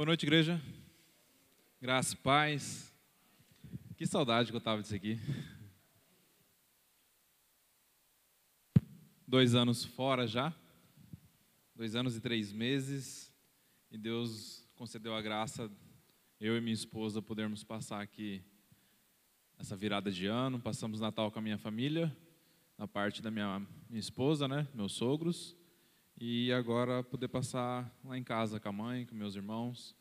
Boa noite, igreja. Graça e paz. Que saudade que eu estava disso aqui. Dois anos fora já. Dois anos e três meses. E Deus concedeu a graça, eu e minha esposa, podermos passar aqui essa virada de ano. Passamos Natal com a minha família, na parte da minha, minha esposa, né? Meus sogros e agora poder passar lá em casa com a mãe, com meus irmãos.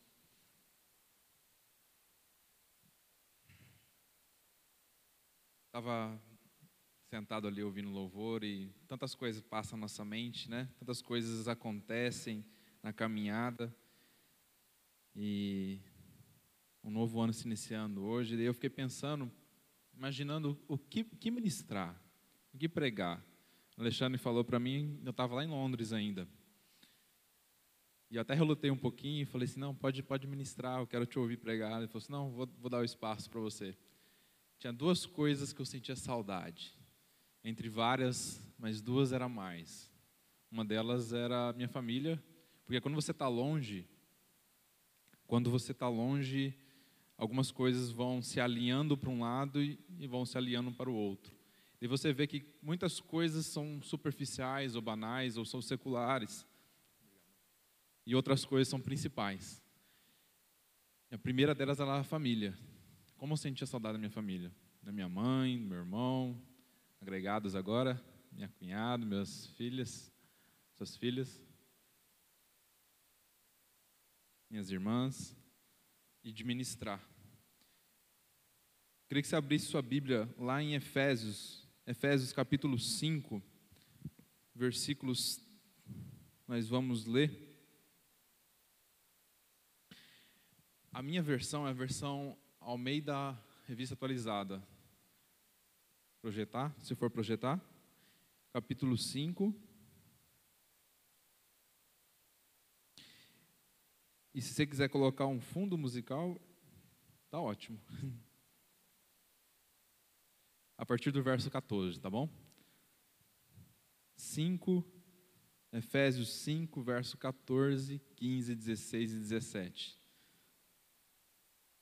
Estava sentado ali ouvindo louvor e tantas coisas passam na nossa mente, né? Tantas coisas acontecem na caminhada e um novo ano se iniciando hoje. E eu fiquei pensando, imaginando o que, que ministrar, o que pregar. Alexandre falou para mim, eu estava lá em Londres ainda. E até relutei um pouquinho e falei assim, não, pode, pode ministrar, eu quero te ouvir pregar. Ele falou assim, não, vou, vou dar o espaço para você. Tinha duas coisas que eu sentia saudade. Entre várias, mas duas era mais. Uma delas era minha família, porque quando você está longe, quando você está longe, algumas coisas vão se alinhando para um lado e, e vão se alinhando para o outro. E você vê que muitas coisas são superficiais ou banais ou são seculares. E outras coisas são principais. E a primeira delas é a família. Como eu sentia saudade da minha família? Da minha mãe, do meu irmão, agregados agora, minha cunhada, minhas filhas, suas filhas, minhas irmãs, e de ministrar. Queria que você abrisse sua Bíblia lá em Efésios, Efésios capítulo 5, versículos, nós vamos ler. A minha versão é a versão Almeida Revista Atualizada. Projetar, se for projetar. Capítulo 5. E se você quiser colocar um fundo musical, tá ótimo. a partir do verso 14, tá bom? 5, Efésios 5, verso 14, 15, 16 e 17.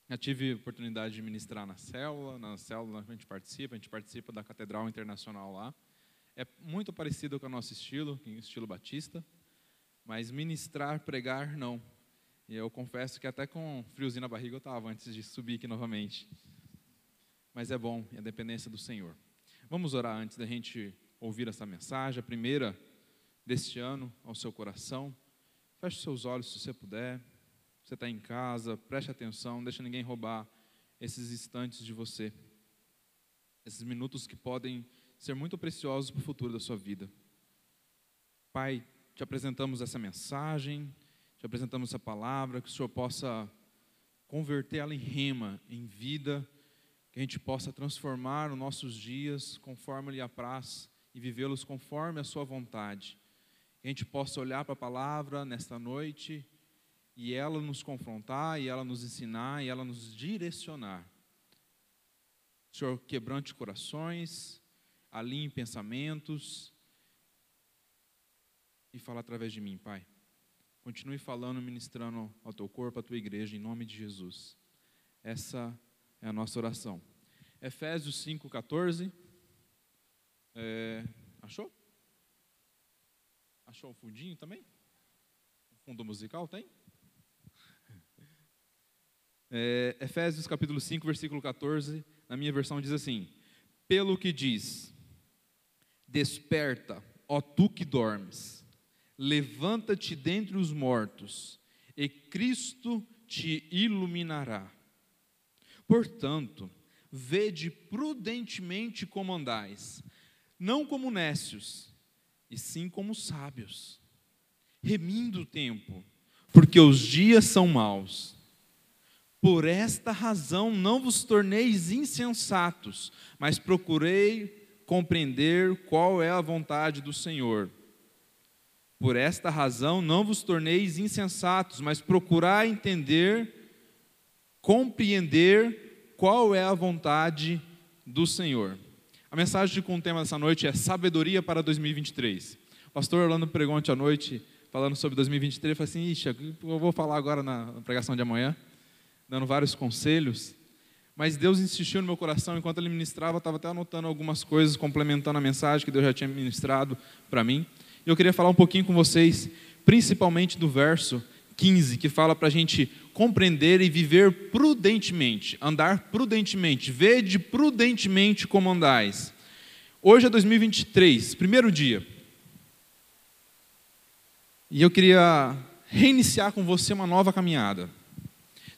Já tive oportunidade de ministrar na célula, na célula a gente participa, a gente participa da Catedral Internacional lá. É muito parecido com o nosso estilo, é estilo batista, mas ministrar, pregar, não. E eu confesso que até com friozinho na barriga eu estava antes de subir aqui novamente mas é bom, é a dependência do Senhor. Vamos orar antes da gente ouvir essa mensagem, a primeira deste ano ao seu coração. Feche seus olhos se você puder. Você está em casa, preste atenção, não deixa ninguém roubar esses instantes de você. Esses minutos que podem ser muito preciosos para o futuro da sua vida. Pai, te apresentamos essa mensagem, te apresentamos essa palavra, que o Senhor possa converter ela em rema, em vida, que a gente possa transformar os nossos dias conforme lhe apraz e vivê-los conforme a sua vontade. Que a gente possa olhar para a palavra nesta noite e ela nos confrontar, e ela nos ensinar, e ela nos direcionar. Senhor, quebrante corações, alinhe pensamentos e fala através de mim, Pai. Continue falando, ministrando ao teu corpo, à tua igreja, em nome de Jesus. Essa é a nossa oração. Efésios 5,14. É, achou? Achou o fundinho também? O fundo musical tem? É, Efésios capítulo 5, versículo 14, na minha versão diz assim: Pelo que diz, desperta, ó tu que dormes, levanta-te dentre os mortos, e Cristo te iluminará. Portanto, vede prudentemente como andais, não como nécios, e sim como sábios, remindo o tempo, porque os dias são maus. Por esta razão não vos torneis insensatos, mas procurei compreender qual é a vontade do Senhor. Por esta razão não vos torneis insensatos, mas procurai entender compreender qual é a vontade do Senhor. A mensagem com o tema dessa noite é sabedoria para 2023. O pastor Orlando pregou ontem à noite falando sobre 2023, eu falei assim, ixi, eu vou falar agora na pregação de amanhã, dando vários conselhos. Mas Deus insistiu no meu coração, enquanto Ele ministrava, estava até anotando algumas coisas, complementando a mensagem que Deus já tinha ministrado para mim. E eu queria falar um pouquinho com vocês, principalmente do verso 15, que fala para a gente compreender e viver prudentemente, andar prudentemente, vede prudentemente como andais. Hoje é 2023, primeiro dia. E eu queria reiniciar com você uma nova caminhada.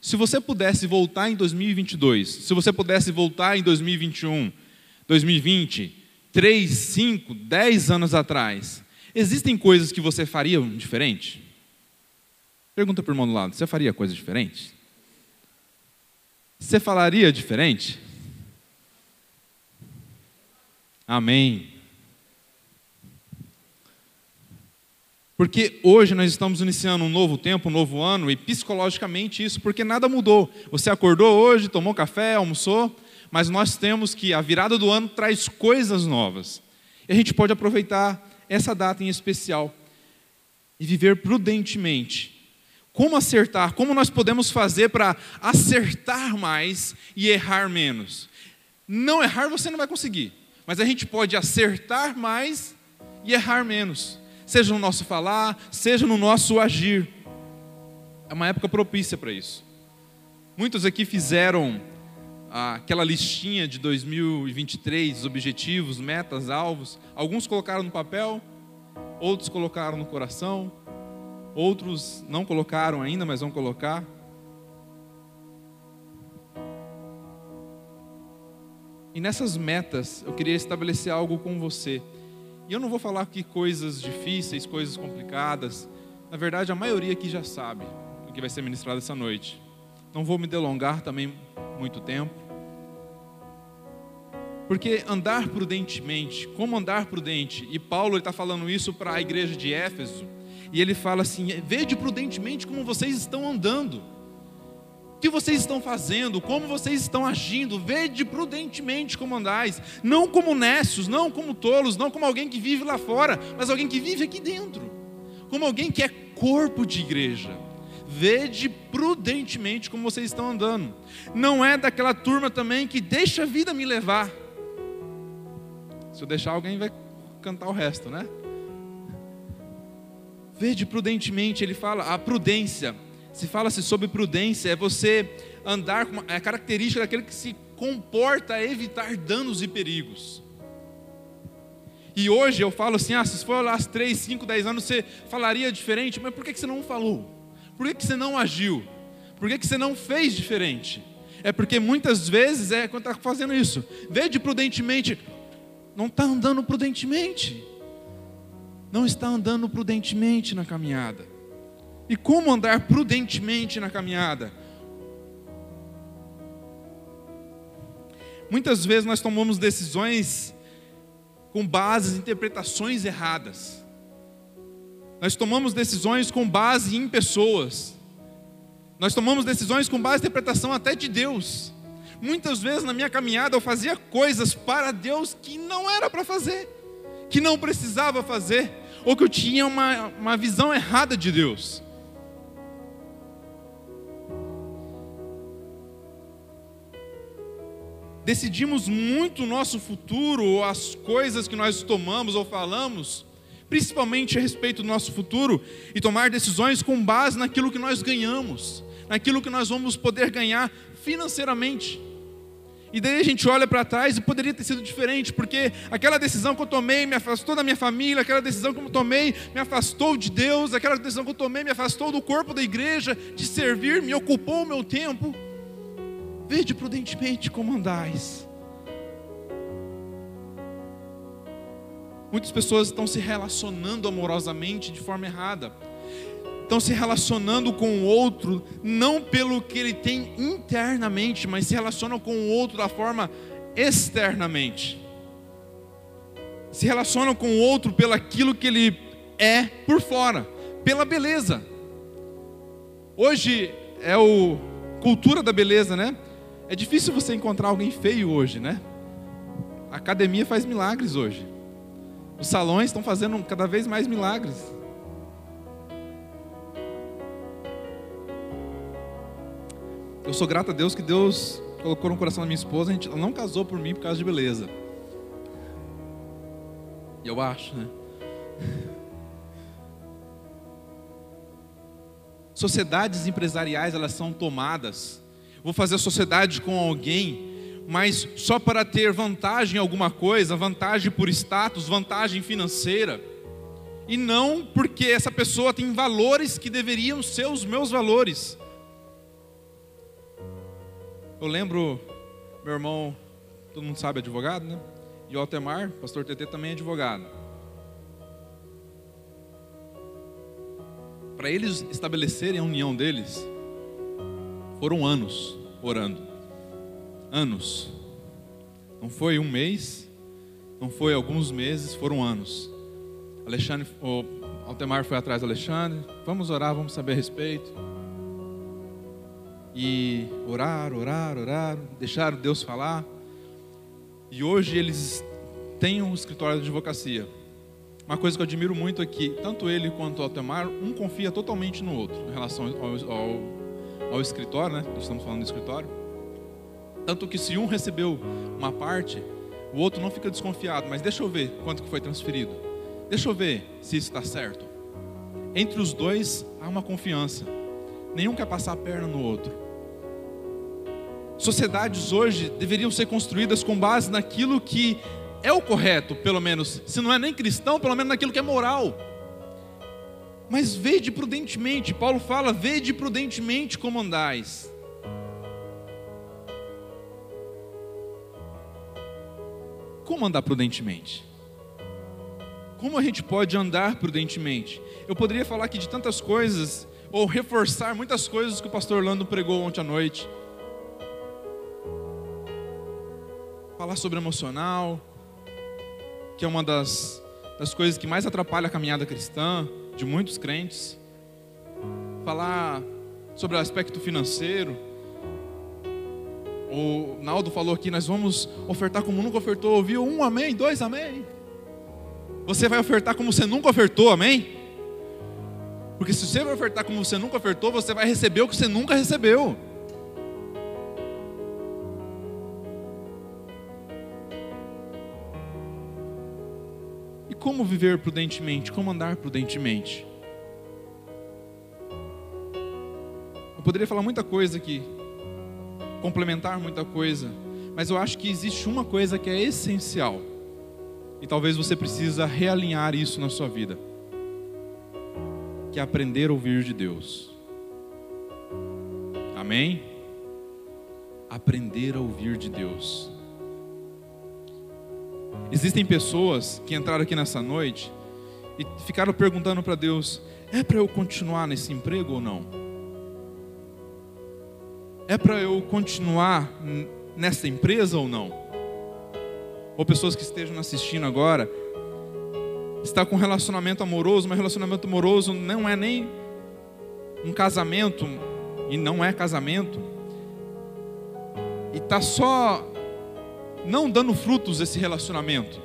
Se você pudesse voltar em 2022, se você pudesse voltar em 2021, 2020, 3, 5, 10 anos atrás, existem coisas que você faria diferente? Pergunta para o irmão do lado: você faria coisa diferente? Você falaria diferente? Amém. Porque hoje nós estamos iniciando um novo tempo, um novo ano, e psicologicamente isso, porque nada mudou. Você acordou hoje, tomou café, almoçou, mas nós temos que a virada do ano traz coisas novas. E a gente pode aproveitar essa data em especial e viver prudentemente. Como acertar? Como nós podemos fazer para acertar mais e errar menos? Não errar você não vai conseguir, mas a gente pode acertar mais e errar menos seja no nosso falar, seja no nosso agir. É uma época propícia para isso. Muitos aqui fizeram aquela listinha de 2023, objetivos, metas, alvos. Alguns colocaram no papel, outros colocaram no coração, outros não colocaram ainda, mas vão colocar. E nessas metas, eu queria estabelecer algo com você. E eu não vou falar aqui coisas difíceis, coisas complicadas. Na verdade, a maioria aqui já sabe o que vai ser ministrado essa noite. Não vou me delongar também muito tempo. Porque andar prudentemente, como andar prudente? E Paulo está falando isso para a igreja de Éfeso. E ele fala assim: vede prudentemente como vocês estão andando que vocês estão fazendo, como vocês estão agindo, vede prudentemente como andais, não como nécios, não como tolos, não como alguém que vive lá fora, mas alguém que vive aqui dentro, como alguém que é corpo de igreja. Vede prudentemente como vocês estão andando. Não é daquela turma também que deixa a vida me levar. Se eu deixar, alguém vai cantar o resto, né? Vede prudentemente, ele fala, a prudência se fala-se sobre prudência, é você andar com é a característica daquele que se comporta a evitar danos e perigos. E hoje eu falo assim: ah, se for lá às 3, 5, 10 anos, você falaria diferente, mas por que você não falou? Por que você não agiu? Por que você não fez diferente? É porque muitas vezes é quando está fazendo isso, vede prudentemente, não está andando prudentemente, não está andando prudentemente na caminhada. E como andar prudentemente na caminhada? Muitas vezes nós tomamos decisões com base em interpretações erradas. Nós tomamos decisões com base em pessoas. Nós tomamos decisões com base em interpretação até de Deus. Muitas vezes na minha caminhada eu fazia coisas para Deus que não era para fazer, que não precisava fazer, ou que eu tinha uma, uma visão errada de Deus. decidimos muito o nosso futuro, ou as coisas que nós tomamos ou falamos, principalmente a respeito do nosso futuro, e tomar decisões com base naquilo que nós ganhamos, naquilo que nós vamos poder ganhar financeiramente. E daí a gente olha para trás e poderia ter sido diferente, porque aquela decisão que eu tomei me afastou da minha família, aquela decisão que eu tomei me afastou de Deus, aquela decisão que eu tomei me afastou do corpo da igreja, de servir, me ocupou o meu tempo. Vede prudentemente como andais. Muitas pessoas estão se relacionando amorosamente de forma errada. Estão se relacionando com o outro não pelo que ele tem internamente, mas se relacionam com o outro da forma externamente. Se relacionam com o outro pelo aquilo que ele é por fora, pela beleza. Hoje é o cultura da beleza, né? É difícil você encontrar alguém feio hoje, né? A academia faz milagres hoje. Os salões estão fazendo cada vez mais milagres. Eu sou grato a Deus que Deus colocou no coração da minha esposa, a gente ela não casou por mim por causa de beleza. Eu acho, né? Sociedades empresariais, elas são tomadas. Vou fazer sociedade com alguém, mas só para ter vantagem em alguma coisa, vantagem por status, vantagem financeira. E não porque essa pessoa tem valores que deveriam ser os meus valores. Eu lembro, meu irmão, todo mundo sabe, advogado, né? E o Altemar, pastor TT também é advogado. Para eles estabelecerem a união deles, foram anos orando. Anos. Não foi um mês, não foi alguns meses, foram anos. Alexandre, o Altemar foi atrás do Alexandre. Vamos orar, vamos saber a respeito. E orar, orar, orar, deixaram Deus falar. E hoje eles têm um escritório de advocacia. Uma coisa que eu admiro muito é que tanto ele quanto o Altemar, um confia totalmente no outro em relação ao, ao, ao escritório, né? Estamos falando do escritório. Tanto que se um recebeu uma parte, o outro não fica desconfiado, mas deixa eu ver quanto que foi transferido. Deixa eu ver se isso está certo. Entre os dois há uma confiança. Nenhum quer passar a perna no outro. Sociedades hoje deveriam ser construídas com base naquilo que é o correto, pelo menos, se não é nem cristão, pelo menos naquilo que é moral. Mas vede prudentemente, Paulo fala: vede prudentemente como andais. Como andar prudentemente? Como a gente pode andar prudentemente? Eu poderia falar aqui de tantas coisas, ou reforçar muitas coisas que o pastor Orlando pregou ontem à noite. falar sobre emocional, que é uma das, das coisas que mais atrapalha a caminhada cristã de muitos crentes. Falar sobre o aspecto financeiro. O Naldo falou aqui: nós vamos ofertar como nunca ofertou. Ouviu? Um amém, dois amém. Você vai ofertar como você nunca ofertou, amém? Porque se você vai ofertar como você nunca ofertou, você vai receber o que você nunca recebeu. como viver prudentemente, como andar prudentemente. Eu poderia falar muita coisa aqui, complementar muita coisa, mas eu acho que existe uma coisa que é essencial, e talvez você precisa realinhar isso na sua vida, que aprender a ouvir de Deus. Amém? Aprender a ouvir de Deus. Existem pessoas que entraram aqui nessa noite e ficaram perguntando para Deus: é para eu continuar nesse emprego ou não? É para eu continuar nessa empresa ou não? Ou pessoas que estejam assistindo agora, está com um relacionamento amoroso, mas relacionamento amoroso não é nem um casamento, e não é casamento, e está só não dando frutos esse relacionamento,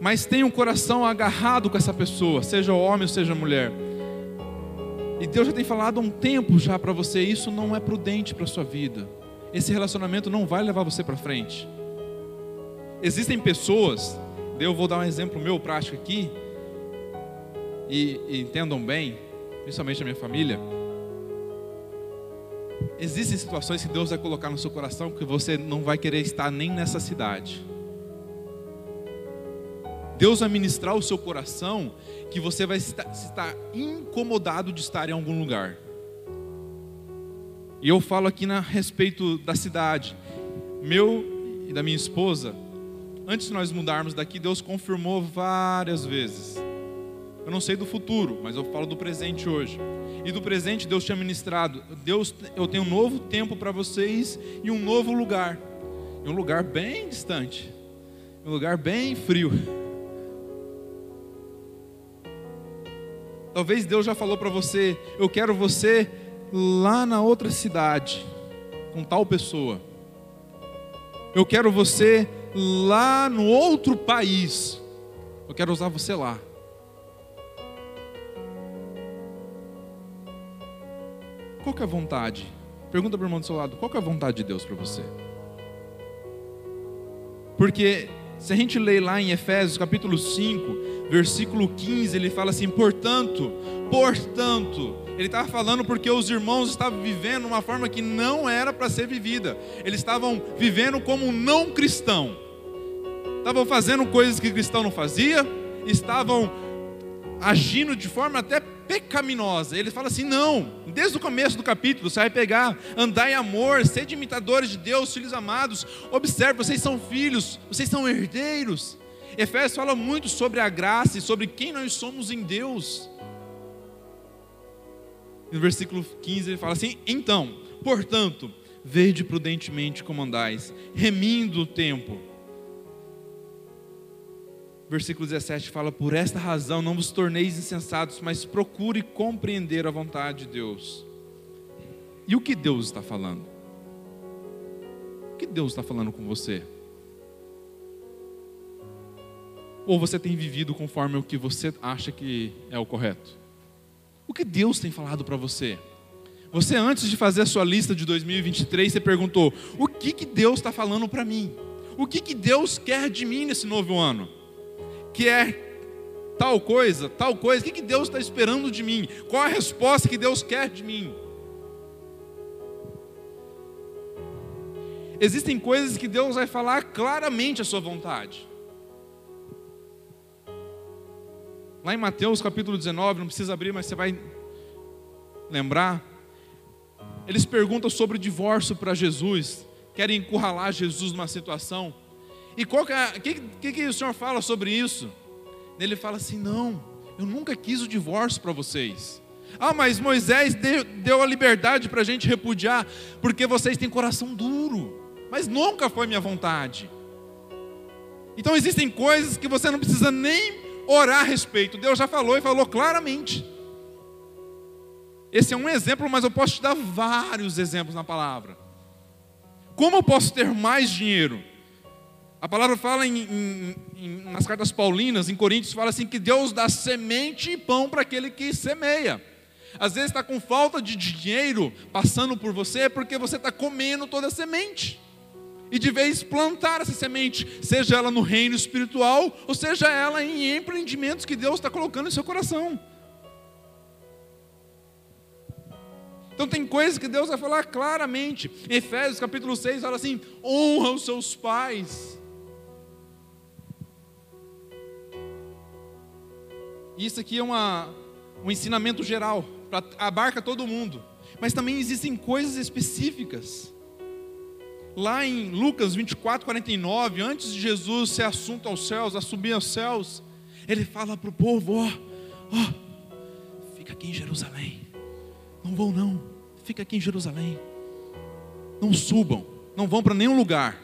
mas tem um coração agarrado com essa pessoa, seja homem ou seja mulher. E Deus já tem falado há um tempo já para você, isso não é prudente para a sua vida. Esse relacionamento não vai levar você para frente. Existem pessoas, eu vou dar um exemplo meu prático aqui, e, e entendam bem, principalmente a minha família. Existem situações que Deus vai colocar no seu coração que você não vai querer estar nem nessa cidade. Deus vai ministrar o seu coração que você vai estar, incomodado de estar em algum lugar. E eu falo aqui a respeito da cidade. Meu e da minha esposa, antes de nós mudarmos daqui, Deus confirmou várias vezes. Eu não sei do futuro, mas eu falo do presente hoje e do presente Deus tinha ministrado. Deus, eu tenho um novo tempo para vocês e um novo lugar. E um lugar bem distante. Um lugar bem frio. Talvez Deus já falou para você, eu quero você lá na outra cidade, com tal pessoa. Eu quero você lá no outro país. Eu quero usar você lá. Qual que é a vontade Pergunta para o irmão do seu lado: qual é a vontade de Deus para você? Porque se a gente lê lá em Efésios capítulo 5, versículo 15, ele fala assim: portanto, portanto, ele estava falando porque os irmãos estavam vivendo uma forma que não era para ser vivida, eles estavam vivendo como um não cristão, estavam fazendo coisas que cristão não fazia, estavam agindo de forma até pecaminosa. Ele fala assim: não, desde o começo do capítulo, você vai pegar, andar em amor, sede imitadores de Deus, filhos amados. Observe, vocês são filhos, vocês são herdeiros. Efésios fala muito sobre a graça e sobre quem nós somos em Deus. No versículo 15 ele fala assim: então, portanto, vede prudentemente como andais, remindo o tempo versículo 17 fala: Por esta razão não vos torneis insensatos, mas procure compreender a vontade de Deus. E o que Deus está falando? O que Deus está falando com você? Ou você tem vivido conforme o que você acha que é o correto? O que Deus tem falado para você? Você, antes de fazer a sua lista de 2023, você perguntou: o que, que Deus está falando para mim? O que, que Deus quer de mim nesse novo ano? Que é tal coisa, tal coisa, o que, Deus está esperando de mim? Qual a resposta que Deus quer de mim? Existem coisas que Deus vai falar claramente a sua vontade. Lá em Mateus capítulo 19, não precisa abrir, mas você vai lembrar. Eles perguntam sobre o divórcio para Jesus, querem encurralar Jesus numa situação. E que, é, que, que, que o Senhor fala sobre isso? Ele fala assim: não, eu nunca quis o divórcio para vocês. Ah, mas Moisés deu, deu a liberdade para a gente repudiar, porque vocês têm coração duro. Mas nunca foi minha vontade. Então existem coisas que você não precisa nem orar a respeito. Deus já falou e falou claramente. Esse é um exemplo, mas eu posso te dar vários exemplos na palavra. Como eu posso ter mais dinheiro? A palavra fala em, em, em, nas cartas paulinas, em Coríntios, fala assim que Deus dá semente e pão para aquele que semeia. Às vezes está com falta de dinheiro passando por você porque você está comendo toda a semente. E de vez plantar essa semente, seja ela no reino espiritual, ou seja ela em empreendimentos que Deus está colocando em seu coração. Então tem coisas que Deus vai falar claramente. Em Efésios capítulo 6 fala assim: honra os seus pais. Isso aqui é uma, um ensinamento geral, pra, abarca todo mundo. Mas também existem coisas específicas. Lá em Lucas 24, 49, antes de Jesus ser assunto aos céus, a subir aos céus, ele fala para o povo: ó, ó, fica aqui em Jerusalém. Não vão não, fica aqui em Jerusalém. Não subam, não vão para nenhum lugar.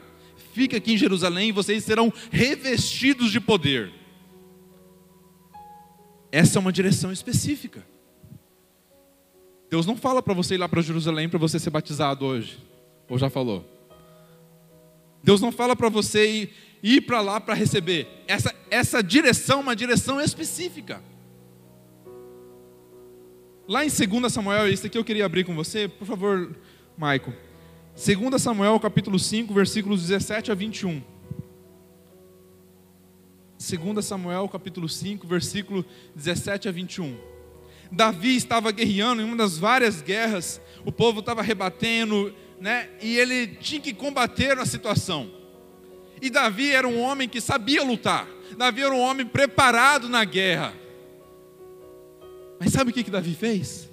Fica aqui em Jerusalém e vocês serão revestidos de poder. Essa é uma direção específica. Deus não fala para você ir lá para Jerusalém para você ser batizado hoje. Ou já falou? Deus não fala para você ir, ir para lá para receber. Essa, essa direção é uma direção específica. Lá em 2 Samuel, isso aqui eu queria abrir com você, por favor, Maico. 2 Samuel, capítulo 5, versículos 17 a 21. 2 Samuel capítulo 5, versículo 17 a 21. Davi estava guerreando em uma das várias guerras, o povo estava rebatendo, né? E ele tinha que combater a situação. E Davi era um homem que sabia lutar. Davi era um homem preparado na guerra. Mas sabe o que, que Davi fez?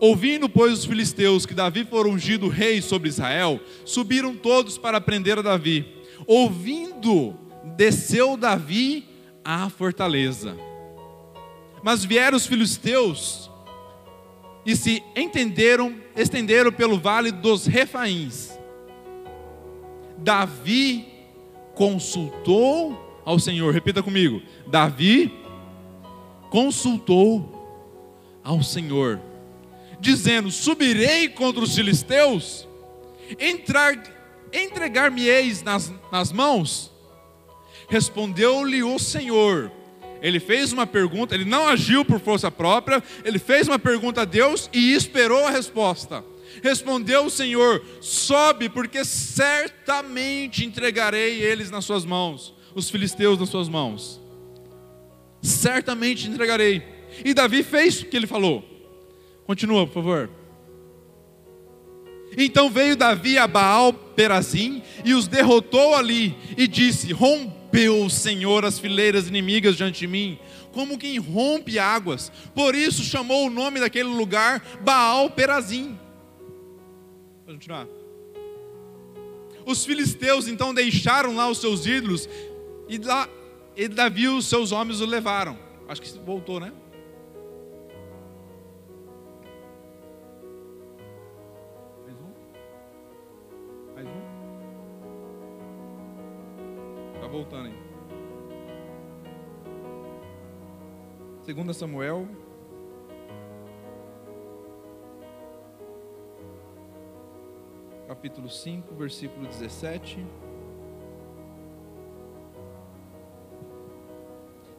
Ouvindo, pois, os filisteus que Davi for ungido rei sobre Israel, subiram todos para prender a Davi. Ouvindo desceu Davi à fortaleza. Mas vieram os filisteus e se entenderam, estenderam pelo vale dos Refaíns. Davi consultou ao Senhor, repita comigo. Davi consultou ao Senhor, dizendo: Subirei contra os filisteus, entregar-me-eis nas, nas mãos Respondeu-lhe o Senhor. Ele fez uma pergunta, ele não agiu por força própria, ele fez uma pergunta a Deus e esperou a resposta. Respondeu o Senhor: Sobe, porque certamente entregarei eles nas suas mãos, os filisteus nas suas mãos. Certamente entregarei. E Davi fez o que ele falou. Continua, por favor. Então veio Davi a Baal Perazim e os derrotou ali e disse: Rompeu Senhor as fileiras inimigas diante de mim, como quem rompe águas. Por isso chamou o nome daquele lugar Baal Perazim. Vamos continuar. Os filisteus então deixaram lá os seus ídolos e, lá, e Davi os seus homens o levaram. Acho que voltou, né? Voltando aí. 2 Samuel. Capítulo 5, versículo 17.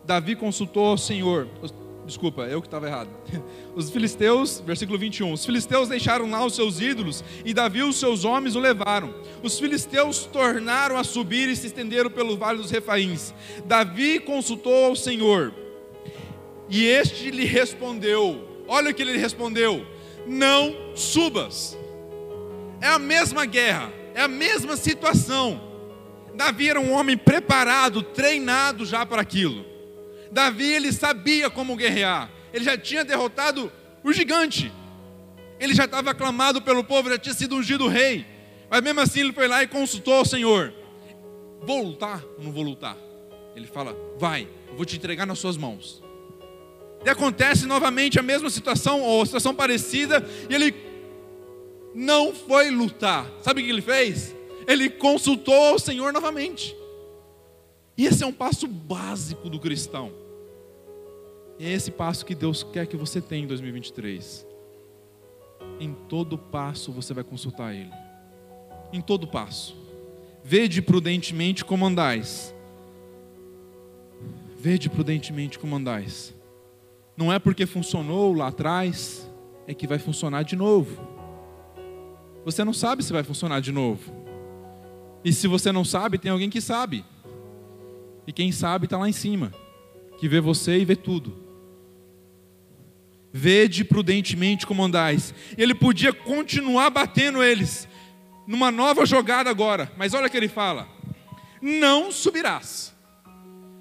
Davi consultou ao Senhor. Desculpa, eu que estava errado. Os filisteus, versículo 21. Os filisteus deixaram lá os seus ídolos e Davi e os seus homens o levaram. Os filisteus tornaram a subir e se estenderam pelo vale dos Refaíns. Davi consultou ao Senhor e este lhe respondeu: Olha o que ele respondeu: Não subas. É a mesma guerra, é a mesma situação. Davi era um homem preparado, treinado já para aquilo. Davi ele sabia como guerrear. Ele já tinha derrotado o gigante. Ele já estava aclamado pelo povo, já tinha sido ungido rei. Mas mesmo assim ele foi lá e consultou ao Senhor. Vou lutar ou não vou lutar? Ele fala: Vai, eu vou te entregar nas suas mãos. E acontece novamente a mesma situação, ou situação parecida, e ele não foi lutar. Sabe o que ele fez? Ele consultou ao Senhor novamente. E esse é um passo básico do cristão. É esse passo que Deus quer que você tenha em 2023. Em todo passo você vai consultar Ele. Em todo passo. Vede prudentemente como andais. Vede prudentemente como andais. Não é porque funcionou lá atrás, é que vai funcionar de novo. Você não sabe se vai funcionar de novo. E se você não sabe, tem alguém que sabe. E quem sabe está lá em cima, que vê você e vê tudo. Vede prudentemente como andais. Ele podia continuar batendo eles, numa nova jogada agora, mas olha o que ele fala: não subirás.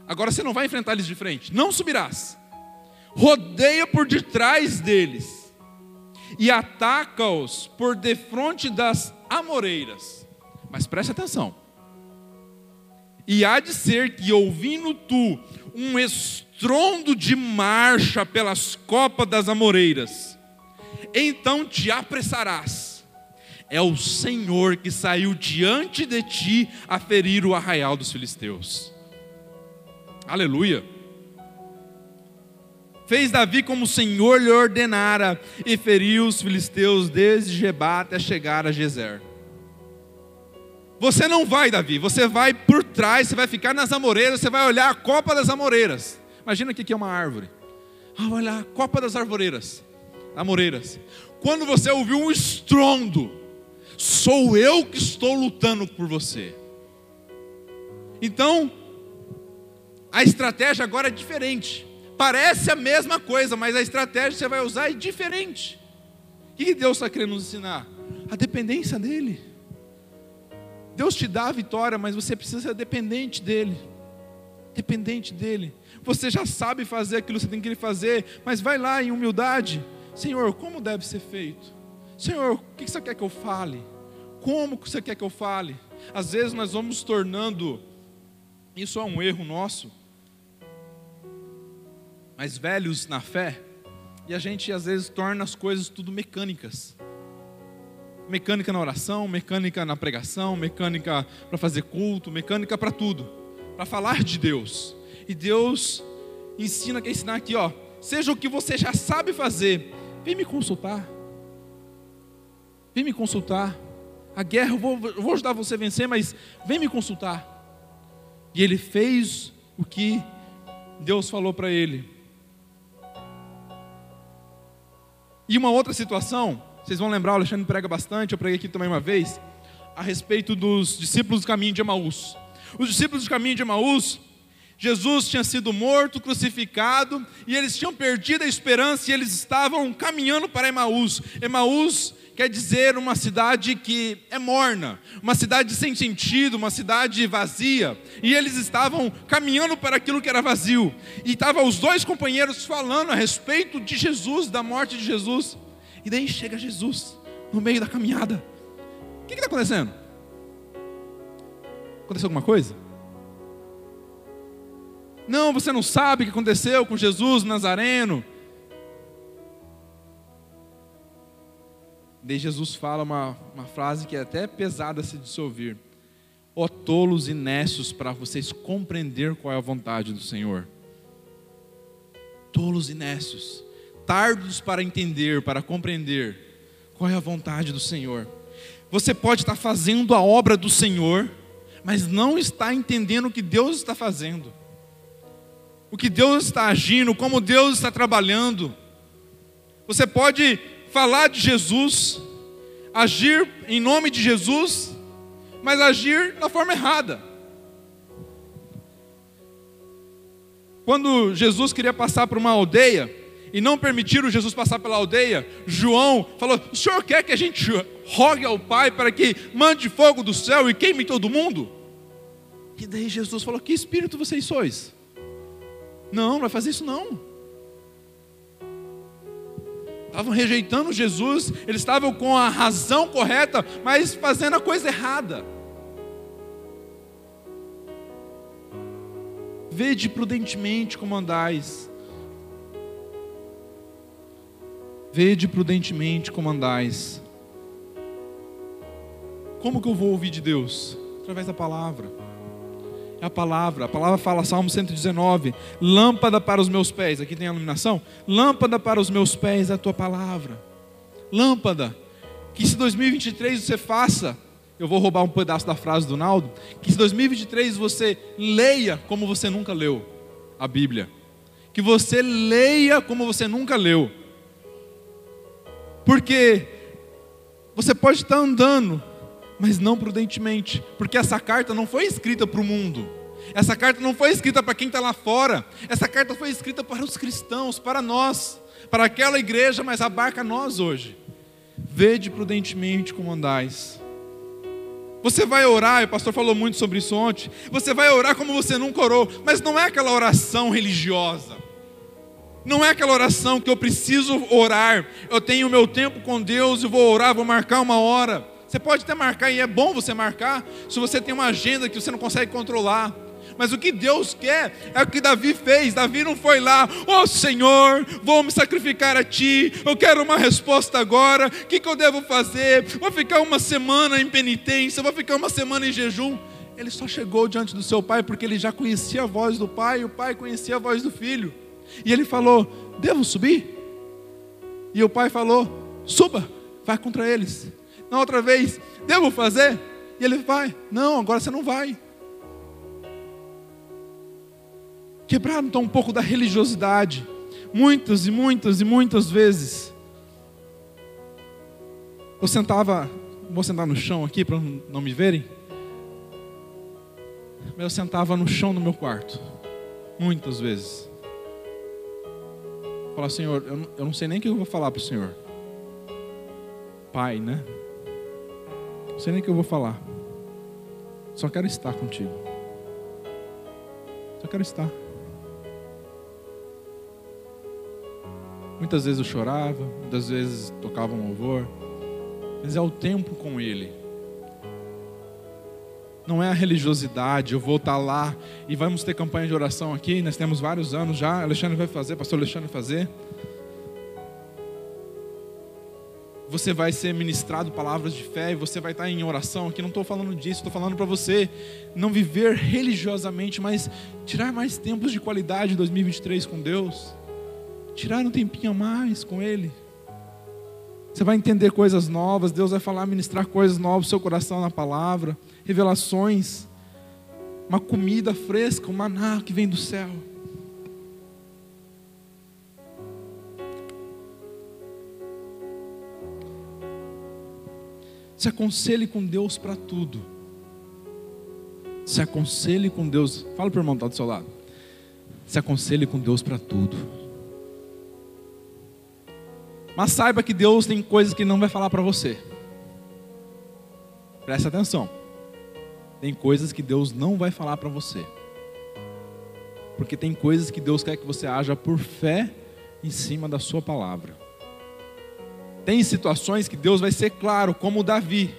Agora você não vai enfrentar eles de frente, não subirás. Rodeia por detrás deles e ataca-os por defronte das amoreiras. Mas preste atenção. E há de ser que, ouvindo tu um estrondo de marcha pelas copas das amoreiras, então te apressarás. É o Senhor que saiu diante de ti a ferir o arraial dos filisteus. Aleluia. Fez Davi como o Senhor lhe ordenara e feriu os filisteus desde Jebá até chegar a Gezer. Você não vai, Davi, você vai por trás, você vai ficar nas amoreiras, você vai olhar a copa das amoreiras. Imagina que aqui é uma árvore. Ah, olha a copa das arvoreiras, amoreiras. Quando você ouvir um estrondo, sou eu que estou lutando por você. Então, a estratégia agora é diferente. Parece a mesma coisa, mas a estratégia que você vai usar é diferente. O que Deus está querendo nos ensinar? A dependência dEle. Deus te dá a vitória, mas você precisa ser dependente dEle. Dependente dEle. Você já sabe fazer aquilo que você tem que fazer, mas vai lá em humildade. Senhor, como deve ser feito? Senhor, o que você quer que eu fale? Como você quer que eu fale? Às vezes nós vamos tornando, isso é um erro nosso, mas velhos na fé, e a gente às vezes torna as coisas tudo mecânicas mecânica na oração, mecânica na pregação, mecânica para fazer culto, mecânica para tudo, para falar de Deus. E Deus ensina, quer ensinar aqui, ó, seja o que você já sabe fazer, vem me consultar. Vem me consultar. A guerra eu vou, eu vou ajudar você a vencer, mas vem me consultar. E ele fez o que Deus falou para ele. E uma outra situação, Vocês vão lembrar, o Alexandre prega bastante, eu preguei aqui também uma vez, a respeito dos discípulos do caminho de Emaús. Os discípulos do caminho de Emaús, Jesus tinha sido morto, crucificado, e eles tinham perdido a esperança e eles estavam caminhando para Emaús. Emaús quer dizer uma cidade que é morna, uma cidade sem sentido, uma cidade vazia. E eles estavam caminhando para aquilo que era vazio. E estavam os dois companheiros falando a respeito de Jesus, da morte de Jesus. E daí chega Jesus no meio da caminhada. O que está acontecendo? Aconteceu alguma coisa? Não, você não sabe o que aconteceu com Jesus Nazareno. Daí Jesus fala uma, uma frase que é até pesada se ouvir. Ó oh, tolos e nécios para vocês compreender qual é a vontade do Senhor. Tolos e nécios, tardos para entender, para compreender qual é a vontade do Senhor. Você pode estar fazendo a obra do Senhor, mas não está entendendo o que Deus está fazendo. O que Deus está agindo, como Deus está trabalhando. Você pode falar de Jesus, agir em nome de Jesus, mas agir da forma errada. Quando Jesus queria passar por uma aldeia e não permitiram Jesus passar pela aldeia, João falou: O senhor quer que a gente rogue ao Pai para que mande fogo do céu e queime todo mundo? E daí Jesus falou: Que espírito vocês sois? Não, não vai fazer isso não estavam rejeitando Jesus, eles estavam com a razão correta, mas fazendo a coisa errada. Vede prudentemente como andais. Vede prudentemente como andais. Como que eu vou ouvir de Deus? Através da palavra é a palavra. A palavra fala, Salmo 119: Lâmpada para os meus pés. Aqui tem a iluminação. Lâmpada para os meus pés é a tua palavra. Lâmpada. Que se 2023 você faça, eu vou roubar um pedaço da frase do Naldo. Que se 2023 você leia como você nunca leu a Bíblia. Que você leia como você nunca leu. Porque você pode estar andando mas não prudentemente, porque essa carta não foi escrita para o mundo, essa carta não foi escrita para quem está lá fora, essa carta foi escrita para os cristãos, para nós, para aquela igreja, mas abarca nós hoje. Vede prudentemente como andais. Você vai orar, o pastor falou muito sobre isso ontem. Você vai orar como você nunca orou, mas não é aquela oração religiosa. Não é aquela oração que eu preciso orar. Eu tenho meu tempo com Deus e vou orar, vou marcar uma hora. Você pode até marcar, e é bom você marcar, se você tem uma agenda que você não consegue controlar. Mas o que Deus quer é o que Davi fez. Davi não foi lá, ó oh, Senhor, vou me sacrificar a Ti, eu quero uma resposta agora, o que, que eu devo fazer? Vou ficar uma semana em penitência, vou ficar uma semana em jejum. Ele só chegou diante do seu pai porque ele já conhecia a voz do pai, e o pai conhecia a voz do filho. E ele falou: Devo subir? E o pai falou: Suba, vai contra eles. Na outra vez, devo fazer? E ele vai, não, agora você não vai. Quebraram então um pouco da religiosidade. Muitas e muitas e muitas vezes. Eu sentava, vou sentar no chão aqui para não me verem. Eu sentava no chão do meu quarto, muitas vezes. Falar, Senhor, eu não sei nem o que eu vou falar para o Senhor. Pai, né? Não sei nem o que eu vou falar. Só quero estar contigo. Só quero estar. Muitas vezes eu chorava, muitas vezes tocava um louvor, mas é o tempo com Ele. Não é a religiosidade, eu vou estar lá e vamos ter campanha de oração aqui, nós temos vários anos já, Alexandre vai fazer, pastor Alexandre vai fazer. você vai ser ministrado palavras de fé e você vai estar em oração. Aqui não estou falando disso, estou falando para você não viver religiosamente, mas tirar mais tempos de qualidade em 2023 com Deus. Tirar um tempinho a mais com Ele. Você vai entender coisas novas, Deus vai falar, ministrar coisas novas no seu coração na palavra, revelações, uma comida fresca, um maná que vem do céu. Se aconselhe com Deus para tudo. Se aconselhe com Deus. Fala para o irmão que está do seu lado. Se aconselhe com Deus para tudo. Mas saiba que Deus tem coisas que não vai falar para você. Preste atenção. Tem coisas que Deus não vai falar para você. Porque tem coisas que Deus quer que você haja por fé em cima da sua palavra. Tem situações que Deus vai ser claro, como Davi.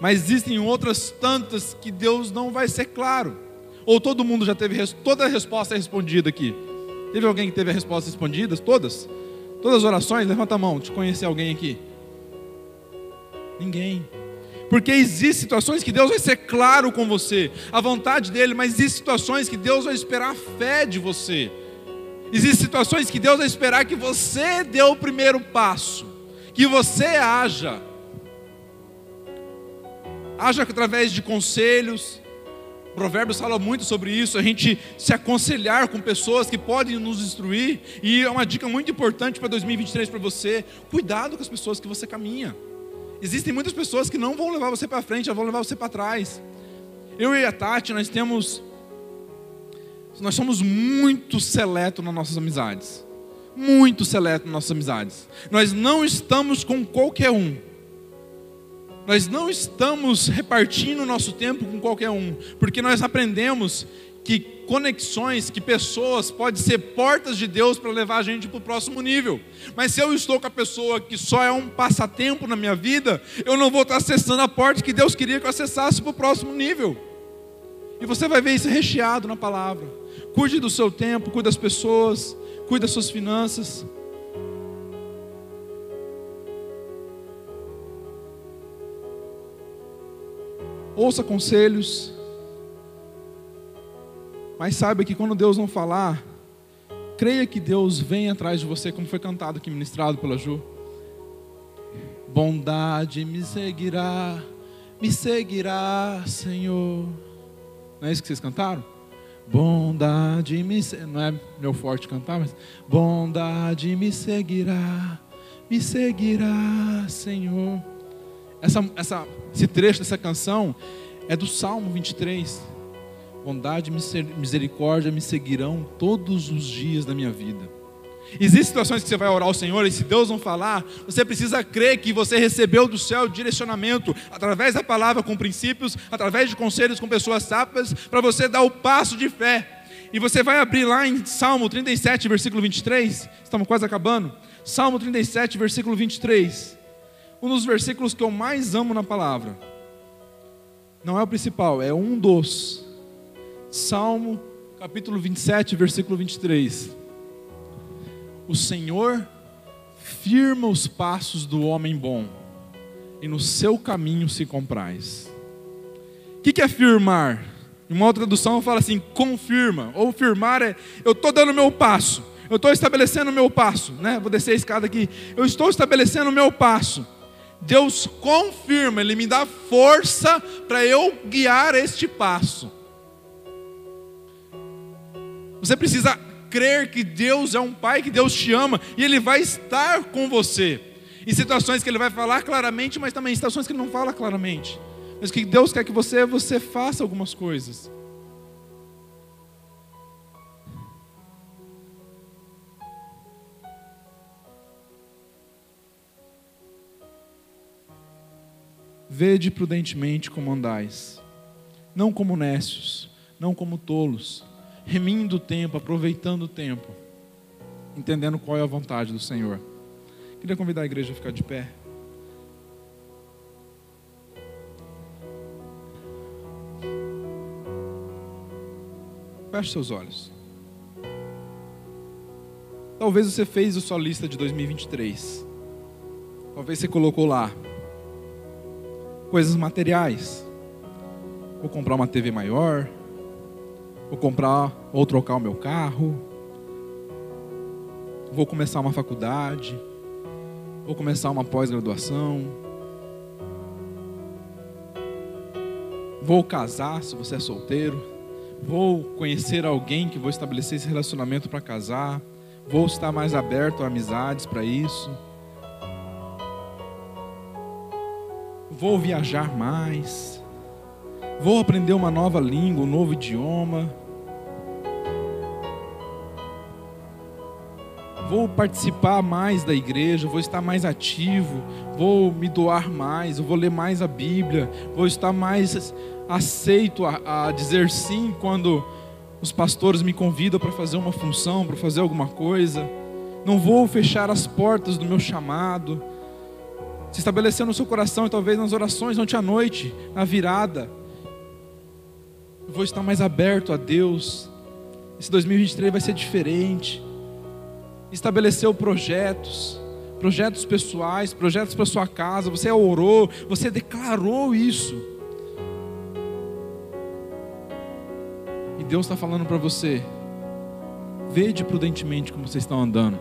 Mas existem outras tantas que Deus não vai ser claro. Ou todo mundo já teve toda a resposta respondida aqui? Teve alguém que teve a resposta respondida? Todas? Todas as orações? Levanta a mão, te conhecer alguém aqui. Ninguém. Porque existem situações que Deus vai ser claro com você, a vontade dele, mas existem situações que Deus vai esperar a fé de você. Existem situações que Deus vai esperar que você dê o primeiro passo, que você haja. Haja através de conselhos. Provérbios fala muito sobre isso, a gente se aconselhar com pessoas que podem nos instruir. E é uma dica muito importante para 2023 para você: cuidado com as pessoas que você caminha. Existem muitas pessoas que não vão levar você para frente, já vão levar você para trás. Eu e a Tati, nós temos. Nós somos muito seletos nas nossas amizades. Muito seletos nas nossas amizades. Nós não estamos com qualquer um. Nós não estamos repartindo o nosso tempo com qualquer um. Porque nós aprendemos que conexões, que pessoas podem ser portas de Deus para levar a gente para o próximo nível. Mas se eu estou com a pessoa que só é um passatempo na minha vida, eu não vou estar acessando a porta que Deus queria que eu acessasse para o próximo nível. E você vai ver isso recheado na palavra. Cuide do seu tempo, cuide das pessoas, cuide das suas finanças. Ouça conselhos mas saiba que quando Deus não falar, creia que Deus vem atrás de você, como foi cantado aqui, ministrado pela Ju. Bondade me seguirá, me seguirá, Senhor. Não é isso que vocês cantaram? Bondade me não é meu forte cantar, mas bondade me seguirá, me seguirá, Senhor. Essa, essa, esse trecho dessa canção é do Salmo 23 bondade e misericórdia me seguirão todos os dias da minha vida. Existem situações que você vai orar ao Senhor e se Deus não falar, você precisa crer que você recebeu do céu direcionamento através da palavra com princípios, através de conselhos com pessoas sábias, para você dar o passo de fé. E você vai abrir lá em Salmo 37, versículo 23. Estamos quase acabando. Salmo 37, versículo 23. Um dos versículos que eu mais amo na palavra. Não é o principal, é um dos. Salmo capítulo 27, versículo 23. O Senhor firma os passos do homem bom, e no seu caminho se compraz. O que é firmar? Em uma outra tradução fala assim: confirma. Ou firmar é eu estou dando o meu passo, eu estou estabelecendo o meu passo, né? Vou descer a escada aqui. Eu estou estabelecendo o meu passo. Deus confirma, Ele me dá força para eu guiar este passo. Você precisa crer que Deus é um Pai, que Deus te ama e Ele vai estar com você. Em situações que Ele vai falar claramente, mas também em situações que Ele não fala claramente. Mas que Deus quer que você, você faça algumas coisas. Vede prudentemente como andais, não como necios, não como tolos, remindo o tempo, aproveitando o tempo, entendendo qual é a vontade do Senhor. Queria convidar a igreja a ficar de pé. Feche seus olhos. Talvez você fez a sua lista de 2023. Talvez você colocou lá coisas materiais. Vou comprar uma TV maior, Vou comprar ou trocar o meu carro. Vou começar uma faculdade. Vou começar uma pós-graduação. Vou casar se você é solteiro. Vou conhecer alguém que vou estabelecer esse relacionamento para casar. Vou estar mais aberto a amizades para isso. Vou viajar mais, vou aprender uma nova língua, um novo idioma, vou participar mais da igreja, vou estar mais ativo, vou me doar mais, vou ler mais a Bíblia, vou estar mais aceito a, a dizer sim quando os pastores me convidam para fazer uma função, para fazer alguma coisa. Não vou fechar as portas do meu chamado. Se estabelecer no seu coração e talvez nas orações ontem à noite, na virada. Eu vou estar mais aberto a Deus. Esse 2023 vai ser diferente. Estabeleceu projetos, projetos pessoais, projetos para sua casa. Você orou, você declarou isso. E Deus está falando para você: vede prudentemente como vocês estão andando.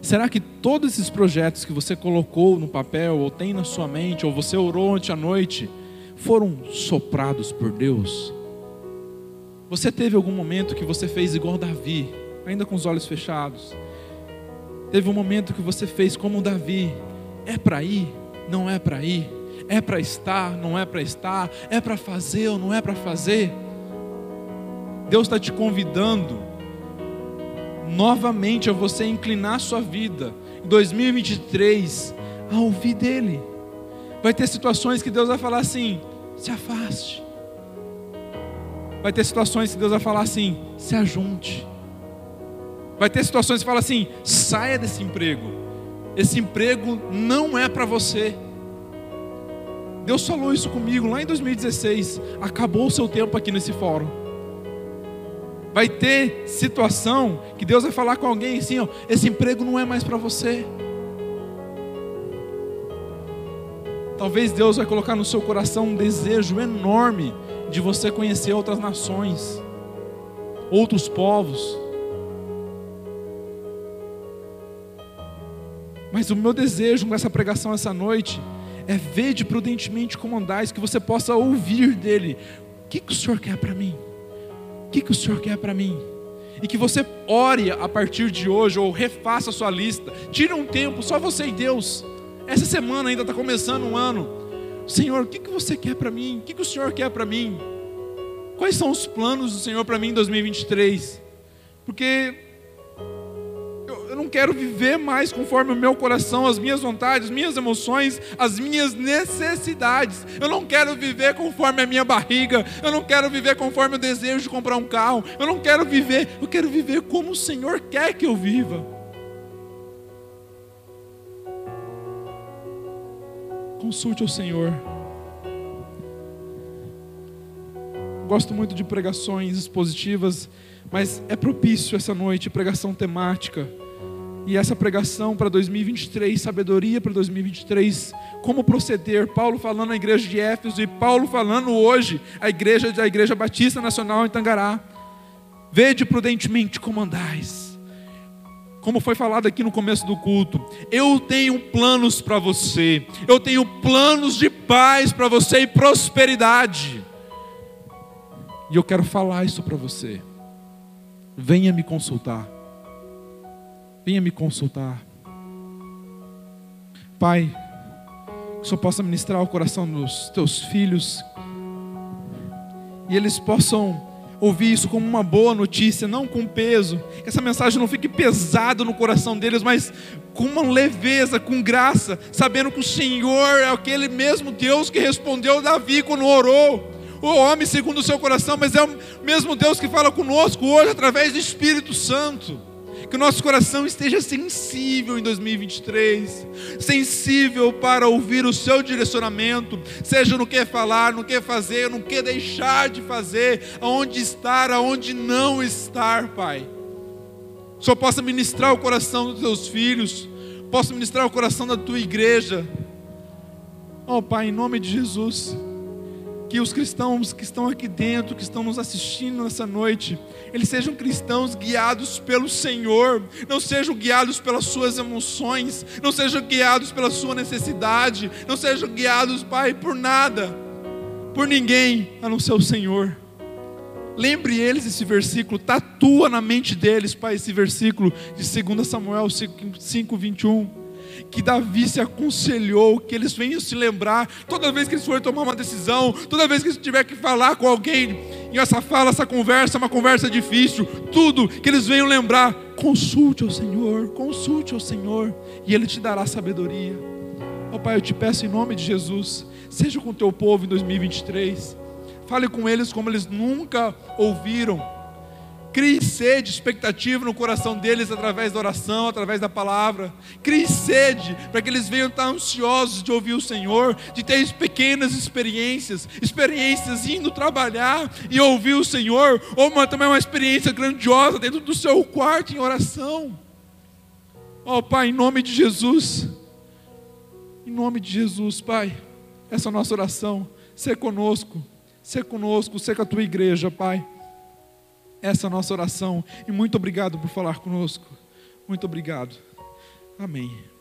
Será que todos esses projetos que você colocou no papel, ou tem na sua mente, ou você orou ontem à noite, foram soprados por Deus? Você teve algum momento que você fez igual Davi, ainda com os olhos fechados? Teve um momento que você fez como Davi: é para ir, não é para ir, é para estar, não é para estar, é para fazer ou não é para fazer? Deus está te convidando novamente a você inclinar sua vida em 2023 a ouvir dele. Vai ter situações que Deus vai falar assim: se afaste. Vai ter situações que Deus vai falar assim: se ajunte. Vai ter situações que fala assim: saia desse emprego. Esse emprego não é para você. Deus falou isso comigo lá em 2016. Acabou o seu tempo aqui nesse fórum. Vai ter situação que Deus vai falar com alguém assim: ó, esse emprego não é mais para você. Talvez Deus vai colocar no seu coração um desejo enorme de você conhecer outras nações, outros povos. Mas o meu desejo com essa pregação essa noite é ver de prudentemente como andais, que você possa ouvir dele. O que, que o Senhor quer para mim? Que, que o Senhor quer para mim? E que você ore a partir de hoje, ou refaça a sua lista. Tire um tempo, só você e Deus. Essa semana ainda está começando um ano. Senhor, o que, que você quer para mim? O que, que o Senhor quer para mim? Quais são os planos do Senhor para mim em 2023? Porque quero viver mais conforme o meu coração, as minhas vontades, as minhas emoções, as minhas necessidades. Eu não quero viver conforme a minha barriga. Eu não quero viver conforme o desejo de comprar um carro. Eu não quero viver, eu quero viver como o Senhor quer que eu viva. Consulte o Senhor. Gosto muito de pregações expositivas, mas é propício essa noite pregação temática e essa pregação para 2023, sabedoria para 2023, como proceder. Paulo falando na igreja de Éfeso e Paulo falando hoje a igreja da Igreja Batista Nacional em Tangará. Vede prudentemente como andais. Como foi falado aqui no começo do culto, eu tenho planos para você. Eu tenho planos de paz para você e prosperidade. E eu quero falar isso para você. Venha me consultar venha me consultar. Pai, que o Senhor possa ministrar o coração dos teus filhos e eles possam ouvir isso como uma boa notícia, não com peso, que essa mensagem não fique pesada no coração deles, mas com uma leveza, com graça, sabendo que o Senhor é aquele mesmo Deus que respondeu Davi quando orou. O homem segundo o seu coração, mas é o mesmo Deus que fala conosco hoje através do Espírito Santo que o nosso coração esteja sensível em 2023, sensível para ouvir o seu direcionamento, seja no que falar, no que fazer, no que deixar de fazer, aonde estar, aonde não estar, Pai. Só possa ministrar o coração dos teus filhos, possa ministrar o coração da tua igreja. Oh, Pai, em nome de Jesus que os cristãos que estão aqui dentro, que estão nos assistindo nessa noite, eles sejam cristãos guiados pelo Senhor, não sejam guiados pelas suas emoções, não sejam guiados pela sua necessidade, não sejam guiados, Pai, por nada, por ninguém a não ser o Senhor. Lembre eles esse versículo, tatua na mente deles, Pai, esse versículo de 2 Samuel 5, 21 que Davi se aconselhou, que eles venham se lembrar, toda vez que eles forem tomar uma decisão, toda vez que eles tiver que falar com alguém, e essa fala, essa conversa, é uma conversa difícil, tudo que eles venham lembrar, consulte ao Senhor, consulte ao Senhor, e Ele te dará sabedoria. Ó Pai, eu te peço em nome de Jesus, seja com o teu povo em 2023, fale com eles como eles nunca ouviram Crie sede, expectativa no coração deles através da oração, através da palavra. Crie sede para que eles venham estar ansiosos de ouvir o Senhor, de ter pequenas experiências, experiências indo trabalhar e ouvir o Senhor, ou uma, também uma experiência grandiosa dentro do seu quarto em oração. Ó oh, Pai, em nome de Jesus, em nome de Jesus, Pai, essa é a nossa oração. Ser conosco, ser conosco, ser com a tua igreja, Pai. Essa nossa oração. E muito obrigado por falar conosco. Muito obrigado. Amém.